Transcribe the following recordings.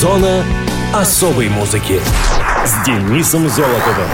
Зона особой музыки с Денисом Золотовым.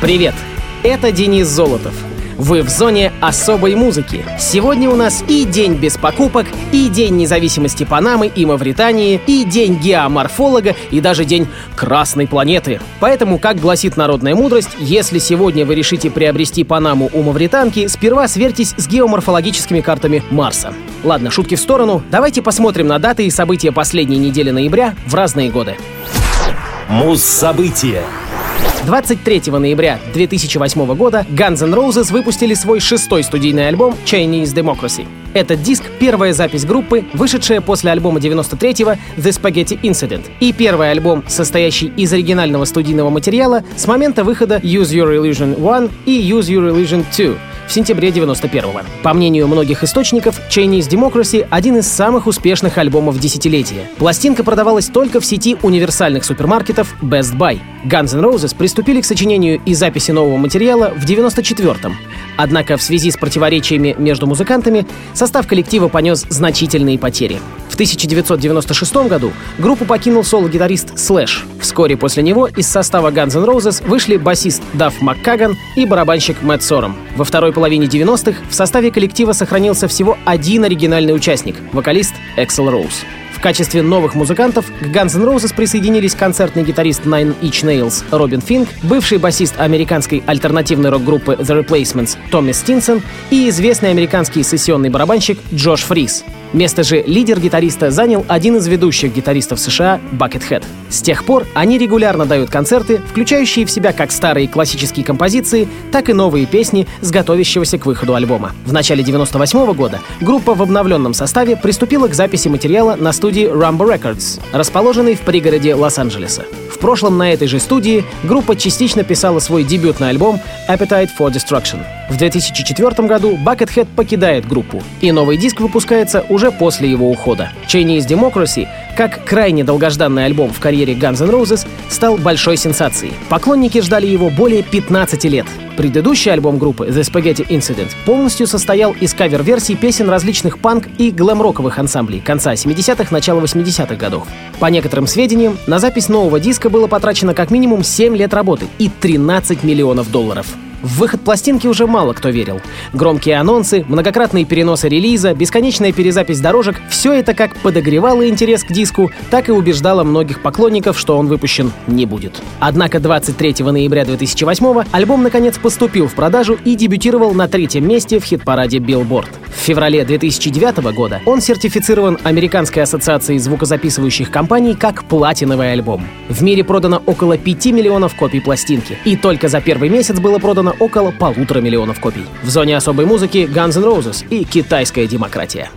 Привет! Это Денис Золотов. Вы в зоне особой музыки. Сегодня у нас и день без покупок, и день независимости Панамы и Мавритании, и день геоморфолога, и даже день Красной планеты. Поэтому, как гласит народная мудрость, если сегодня вы решите приобрести Панаму у мавританки, сперва сверьтесь с геоморфологическими картами Марса. Ладно, шутки в сторону, давайте посмотрим на даты и события последней недели ноября в разные годы. Муз-события. 23 ноября 2008 года Guns N' Roses выпустили свой шестой студийный альбом Chinese Democracy. Этот диск — первая запись группы, вышедшая после альбома 93-го The Spaghetti Incident, и первый альбом, состоящий из оригинального студийного материала с момента выхода Use Your Illusion 1 и Use Your Illusion 2 в сентябре 91-го. По мнению многих источников, Chinese Democracy — один из самых успешных альбомов десятилетия. Пластинка продавалась только в сети универсальных супермаркетов Best Buy. Guns N' Roses приступили к сочинению и записи нового материала в 94-м. Однако в связи с противоречиями между музыкантами состав коллектива понес значительные потери. В 1996 году группу покинул соло-гитарист Слэш. Вскоре после него из состава Guns N' Roses вышли басист Дафф Маккаган и барабанщик Мэтт Сором. Во второй половине 90-х в составе коллектива сохранился всего один оригинальный участник — вокалист Эксел Роуз. В качестве новых музыкантов к Guns N' Roses присоединились концертный гитарист Nine Inch Nails Робин Финк, бывший басист американской альтернативной рок-группы The Replacements Томми Стинсон и известный американский сессионный барабанщик Джош Фрис. Место же лидер-гитариста занял один из ведущих гитаристов США Buckethead. С тех пор они регулярно дают концерты, включающие в себя как старые классические композиции, так и новые песни с готовящегося к выходу альбома. В начале 98 года группа в обновленном составе приступила к записи материала на студии Rumble Records, расположенной в пригороде Лос-Анджелеса. В прошлом на этой же студии группа частично писала свой дебютный альбом Appetite for Destruction. В 2004 году Buckethead покидает группу, и новый диск выпускается уже после его ухода. Chinese Democracy, как крайне долгожданный альбом в карьере Guns N' Roses, стал большой сенсацией. Поклонники ждали его более 15 лет. Предыдущий альбом группы The Spaghetti Incident полностью состоял из кавер-версий песен различных панк и глэм-роковых ансамблей конца 70-х, начала 80-х годов. По некоторым сведениям, на запись нового диска было потрачено как минимум 7 лет работы и 13 миллионов долларов. В выход пластинки уже мало кто верил. Громкие анонсы, многократные переносы релиза, бесконечная перезапись дорожек — все это как подогревало интерес к диску, так и убеждало многих поклонников, что он выпущен не будет. Однако 23 ноября 2008 альбом наконец поступил в продажу и дебютировал на третьем месте в хит-параде Billboard. В феврале 2009 года он сертифицирован Американской ассоциацией звукозаписывающих компаний как платиновый альбом. В мире продано около 5 миллионов копий пластинки, и только за первый месяц было продано около полутора миллионов копий. В зоне особой музыки Guns N' Roses и китайская демократия.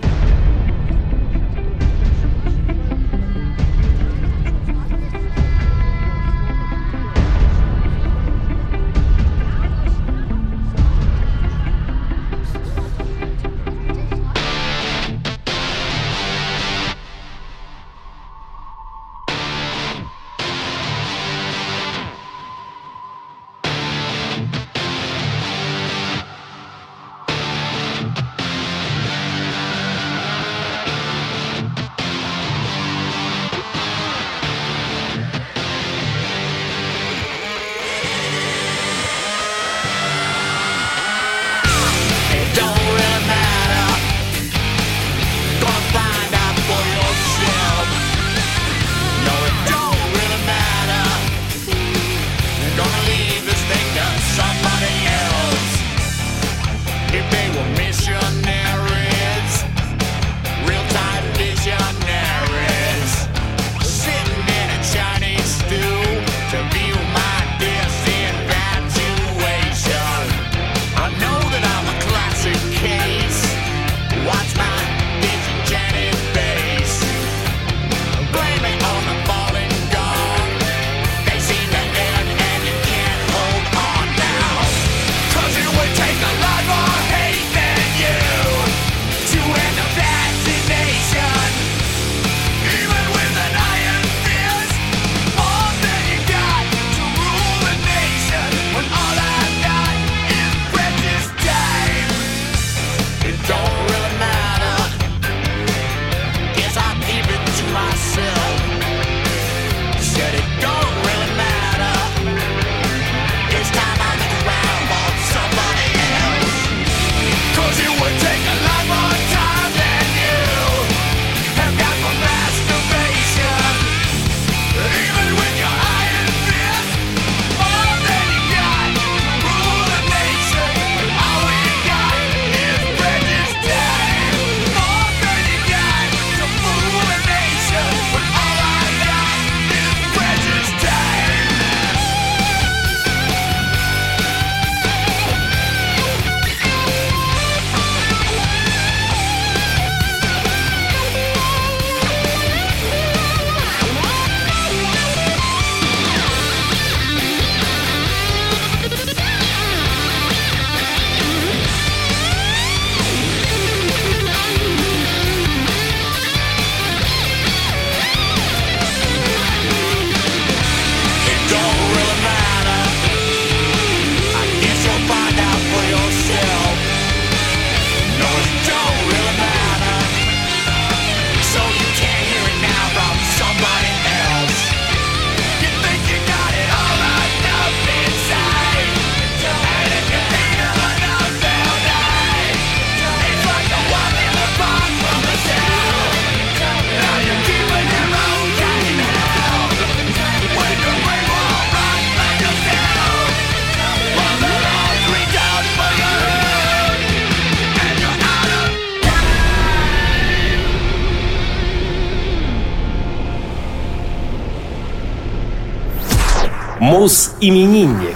Мус-именинник.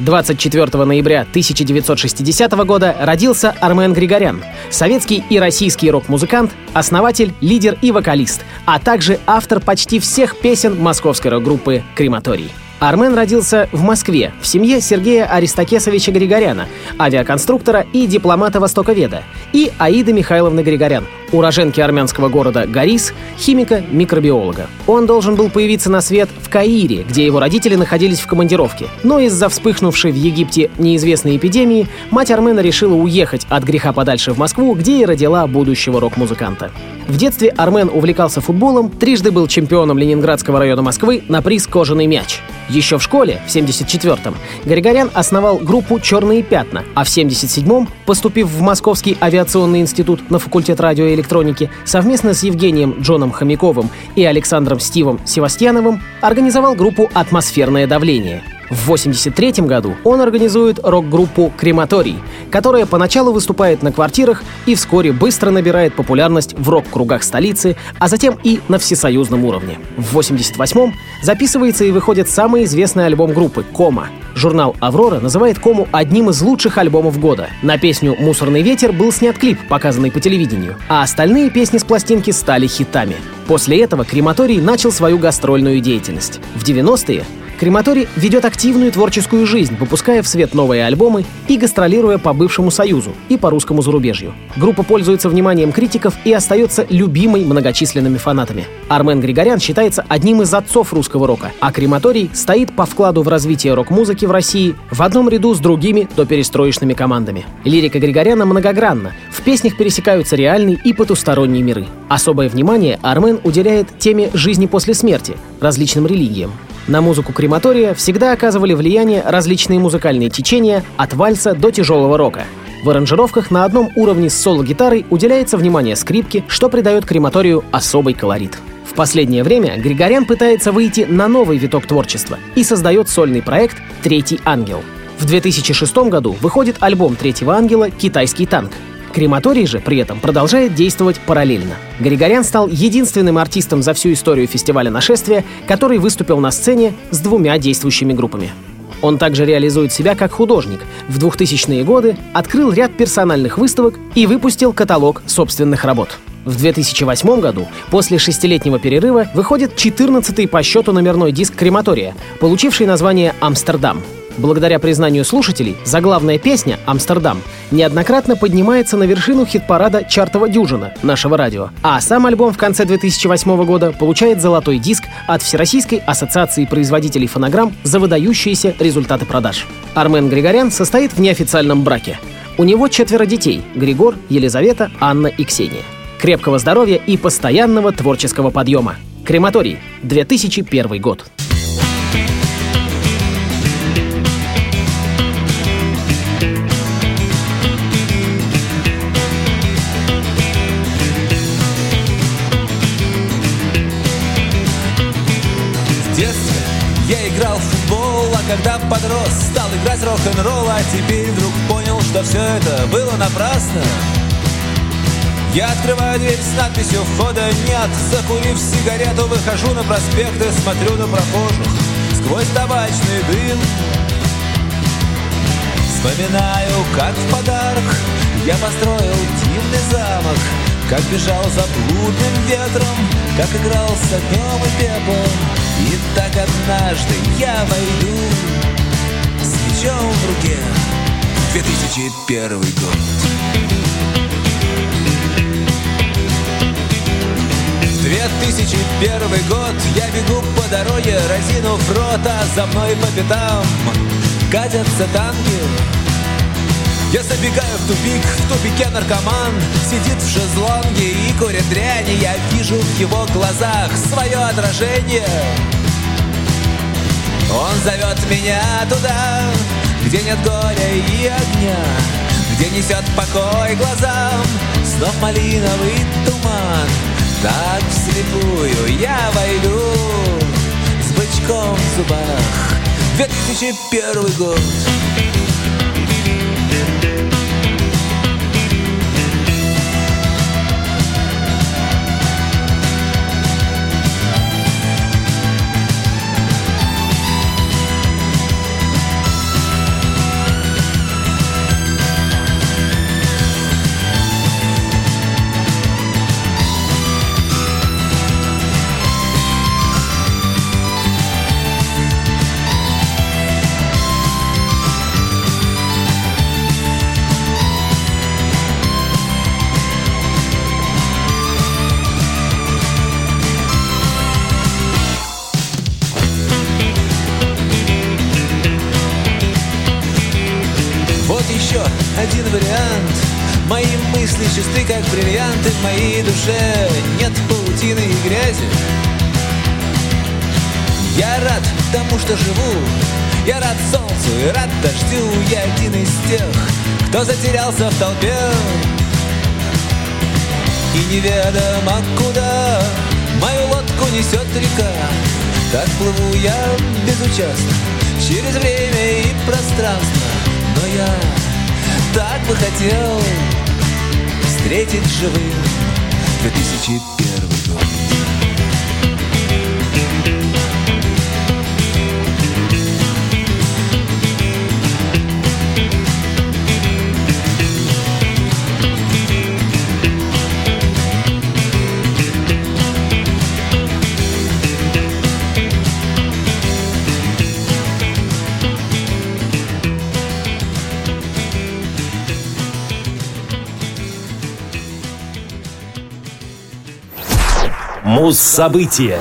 24 ноября 1960 года родился Армен Григорян, советский и российский рок-музыкант, основатель, лидер и вокалист, а также автор почти всех песен московской рок-группы «Крематорий». Армен родился в Москве в семье Сергея Аристокесовича Григоряна, авиаконструктора и дипломата-востоковеда, и Аиды Михайловны Григорян, уроженки армянского города Гарис, химика-микробиолога. Он должен был появиться на свет в Каире, где его родители находились в командировке. Но из-за вспыхнувшей в Египте неизвестной эпидемии мать Армена решила уехать от греха подальше в Москву, где и родила будущего рок-музыканта. В детстве Армен увлекался футболом, трижды был чемпионом Ленинградского района Москвы на приз «Кожаный мяч». Еще в школе, в 74-м, Григорян основал группу «Черные пятна», а в 77-м, поступив в Московский авиационный институт на факультет радиоэлектроники, совместно с Евгением Джоном Хомяковым и Александром Стивом Севастьяновым организовал группу «Атмосферное давление», в 1983 году он организует рок-группу «Крематорий», которая поначалу выступает на квартирах и вскоре быстро набирает популярность в рок-кругах столицы, а затем и на всесоюзном уровне. В 1988-м записывается и выходит самый известный альбом группы «Кома». Журнал «Аврора» называет «Кому» одним из лучших альбомов года. На песню «Мусорный ветер» был снят клип, показанный по телевидению, а остальные песни с пластинки стали хитами. После этого «Крематорий» начал свою гастрольную деятельность. В 90-е Крематорий ведет активную творческую жизнь, выпуская в свет новые альбомы и гастролируя по бывшему Союзу и по русскому зарубежью. Группа пользуется вниманием критиков и остается любимой многочисленными фанатами. Армен Григорян считается одним из отцов русского рока, а Крематорий стоит по вкладу в развитие рок-музыки в России в одном ряду с другими доперестроечными командами. Лирика Григоряна многогранна. В песнях пересекаются реальные и потусторонние миры. Особое внимание Армен уделяет теме жизни после смерти, различным религиям. На музыку крематория всегда оказывали влияние различные музыкальные течения от вальса до тяжелого рока. В аранжировках на одном уровне с соло-гитарой уделяется внимание скрипке, что придает крематорию особый колорит. В последнее время Григорян пытается выйти на новый виток творчества и создает сольный проект «Третий ангел». В 2006 году выходит альбом «Третьего ангела» «Китайский танк», Крематорий же при этом продолжает действовать параллельно. Григорян стал единственным артистом за всю историю фестиваля «Нашествие», который выступил на сцене с двумя действующими группами. Он также реализует себя как художник. В 2000-е годы открыл ряд персональных выставок и выпустил каталог собственных работ. В 2008 году, после шестилетнего перерыва, выходит 14-й по счету номерной диск «Крематория», получивший название «Амстердам». Благодаря признанию слушателей, заглавная песня «Амстердам» неоднократно поднимается на вершину хит-парада «Чартова дюжина» нашего радио. А сам альбом в конце 2008 года получает золотой диск от Всероссийской ассоциации производителей фонограмм за выдающиеся результаты продаж. Армен Григорян состоит в неофициальном браке. У него четверо детей – Григор, Елизавета, Анна и Ксения. Крепкого здоровья и постоянного творческого подъема. Крематорий, 2001 год. Стал играть рок-н-ролл, а теперь вдруг понял, что все это было напрасно. Я открываю дверь с надписью «Входа нет» Закурив сигарету, выхожу на проспект и смотрю на прохожих. Сквозь табачный дым. Вспоминаю, как в подарок Я построил дивный замок. Как бежал за блудным ветром. Как играл с огнем и пеплом. И так однажды я войду С мечом в руке. 2001 год. 2001 год. Я бегу по дороге, разинув рот А за мной по пятам Катятся танки. Я забегаю в тупик, в тупике наркоман Сидит в шезлонге и курит дрянь. Я вижу в его глазах свое отражение Он зовет меня туда, где нет горя и огня Где несет покой глазам Снов малиновый туман. Так вслепую я войду С бычком в зубах. 2001 год мысли чисты, как бриллианты В моей душе. Нет паутины и грязи. Я рад тому, что живу. Я рад солнцу и рад дождю. Я один из тех, кто затерялся в толпе. И неведомо куда Мою лодку несет река. Так плыву я безучастно Через время и пространство. Но я так бы хотел Встретить живым 2001 Муз-события.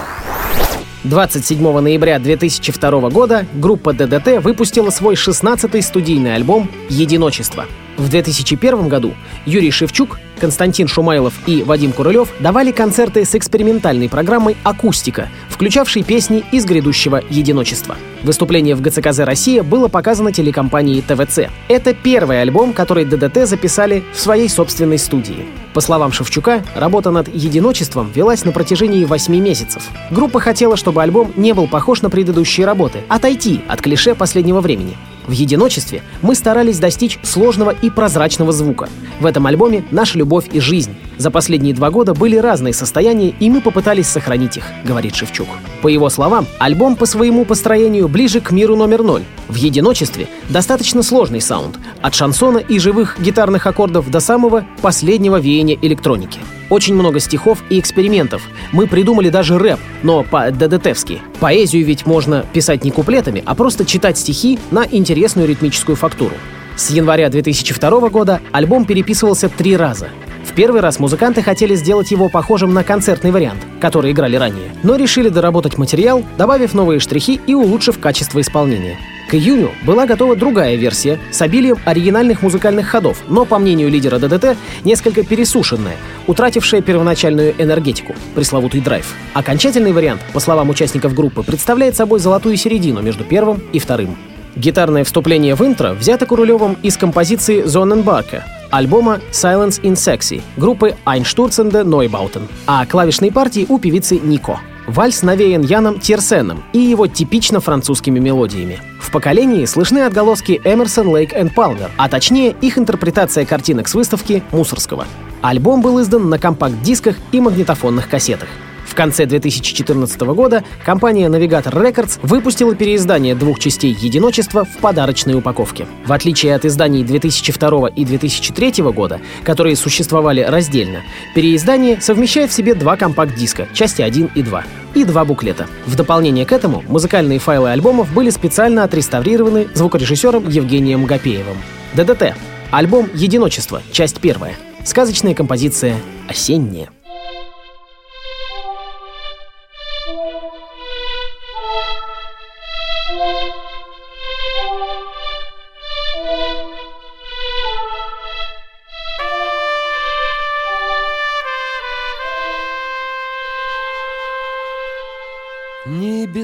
27 ноября 2002 года группа ДДТ выпустила свой 16-й студийный альбом «Единочество». В 2001 году Юрий Шевчук, Константин Шумайлов и Вадим Курылев давали концерты с экспериментальной программой «Акустика», включавшей песни из грядущего «Единочества». Выступление в ГЦКЗ «Россия» было показано телекомпанией ТВЦ. Это первый альбом, который ДДТ записали в своей собственной студии. По словам Шевчука, работа над «Единочеством» велась на протяжении 8 месяцев. Группа хотела, чтобы альбом не был похож на предыдущие работы, отойти от клише последнего времени. В «Единочестве» мы старались достичь сложного и прозрачного звука. В этом альбоме наша любовь и жизнь. За последние два года были разные состояния, и мы попытались сохранить их, говорит Шевчук. По его словам, альбом по своему построению ближе к миру номер ноль. В «Единочестве» достаточно сложный саунд, от шансона и живых гитарных аккордов до самого последнего веяния электроники. Очень много стихов и экспериментов. Мы придумали даже рэп, но по-ДДТовски. Поэзию ведь можно писать не куплетами, а просто читать стихи на интересную ритмическую фактуру. С января 2002 года альбом переписывался три раза. В первый раз музыканты хотели сделать его похожим на концертный вариант, который играли ранее, но решили доработать материал, добавив новые штрихи и улучшив качество исполнения. К июню была готова другая версия с обилием оригинальных музыкальных ходов, но, по мнению лидера ДДТ, несколько пересушенная, утратившая первоначальную энергетику, пресловутый драйв. Окончательный вариант, по словам участников группы, представляет собой золотую середину между первым и вторым. Гитарное вступление в интро взято Курулевым из композиции «Зоненбарка», альбома Silence in Sexy группы Einstürzende Neubauten, а клавишные партии у певицы Нико. Вальс навеян Яном Тирсеном и его типично французскими мелодиями. В поколении слышны отголоски Эмерсон, Лейк и Палмер, а точнее их интерпретация картинок с выставки Мусорского. Альбом был издан на компакт-дисках и магнитофонных кассетах. В конце 2014 года компания Navigator Records выпустила переиздание двух частей «Единочества» в подарочной упаковке. В отличие от изданий 2002 и 2003 года, которые существовали раздельно, переиздание совмещает в себе два компакт-диска, части 1 и 2 и два буклета. В дополнение к этому музыкальные файлы альбомов были специально отреставрированы звукорежиссером Евгением Гапеевым. ДДТ. Альбом «Единочество», часть первая. Сказочная композиция «Осенняя».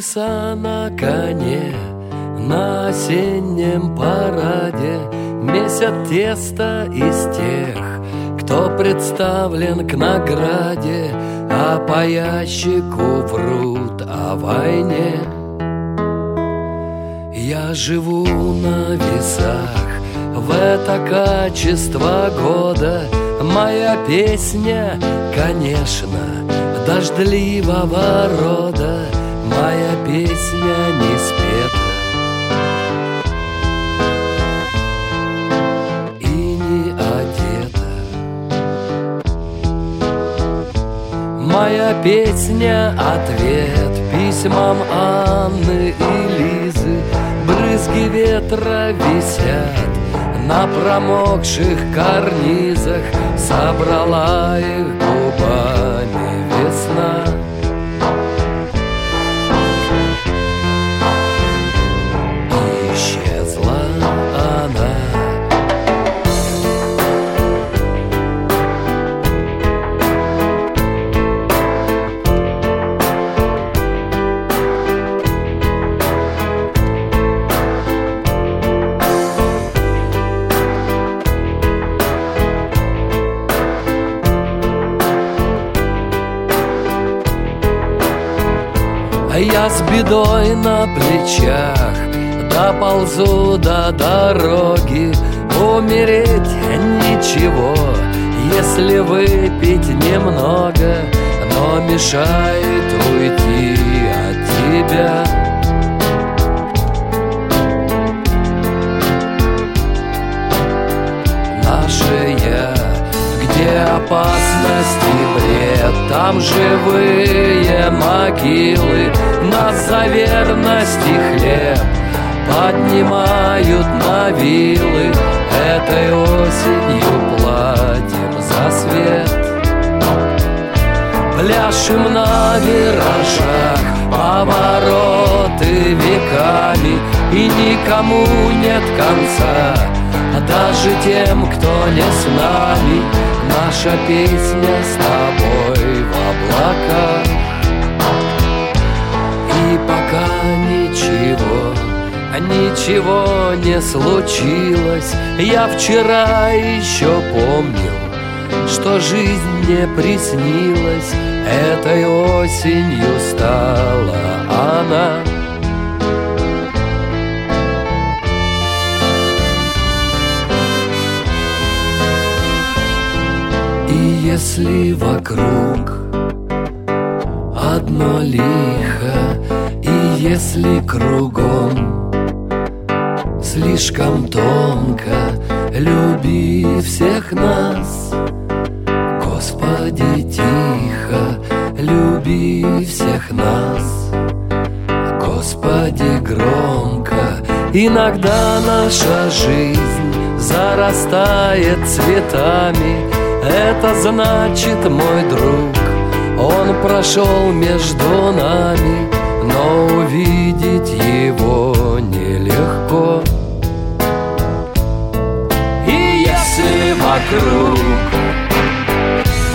Небеса на коне, на осеннем параде. Месят тесто из тех, кто представлен к награде А по ящику врут о войне. Я живу на весах в это качество года. Моя песня, конечно, дождливого рода песня не спета. И не одета. Моя песня — ответ Письмам Анны и Лизы. Брызги ветра висят На промокших карнизах. Собрала их губами весна Я с бедой на плечах Доползу до дороги. Умереть ничего Если выпить немного Но мешает уйти от тебя. Наше я где опасность бред Там живые могилы. Нас за верность и хлеб Поднимают на вилы. Этой осенью платим за свет. Пляшем на виражах Повороты веками. И никому нет конца даже тем, кто не с нами Наша песня с тобой в облаках. И пока ничего, ничего не случилось Я вчера еще помнил, что жизнь мне приснилась. Этой осенью стала она если вокруг. Одно лихо, и если кругом слишком тонко, люби всех нас, Господи, тихо, люби всех нас, Господи, громко, иногда наша жизнь зарастает цветами, это значит, мой друг, он прошел между нами, но увидеть его нелегко. И если вокруг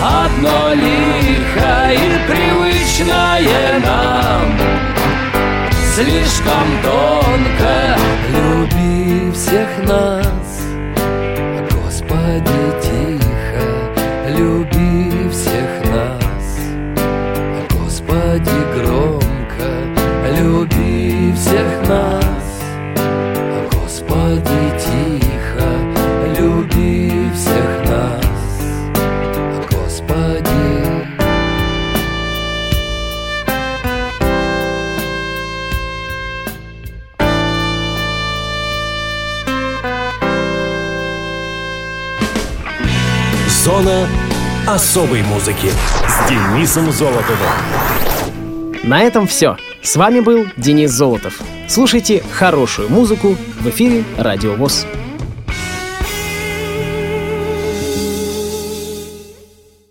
одно лихо и привычное нам, слишком тонко люби всех нас, всех нас Господи, тихо люби всех нас Господи Зона особой музыки с Денисом Золотовым. На этом все. С вами был Денис Золотов. Слушайте хорошую музыку в эфире Радио ВОЗ.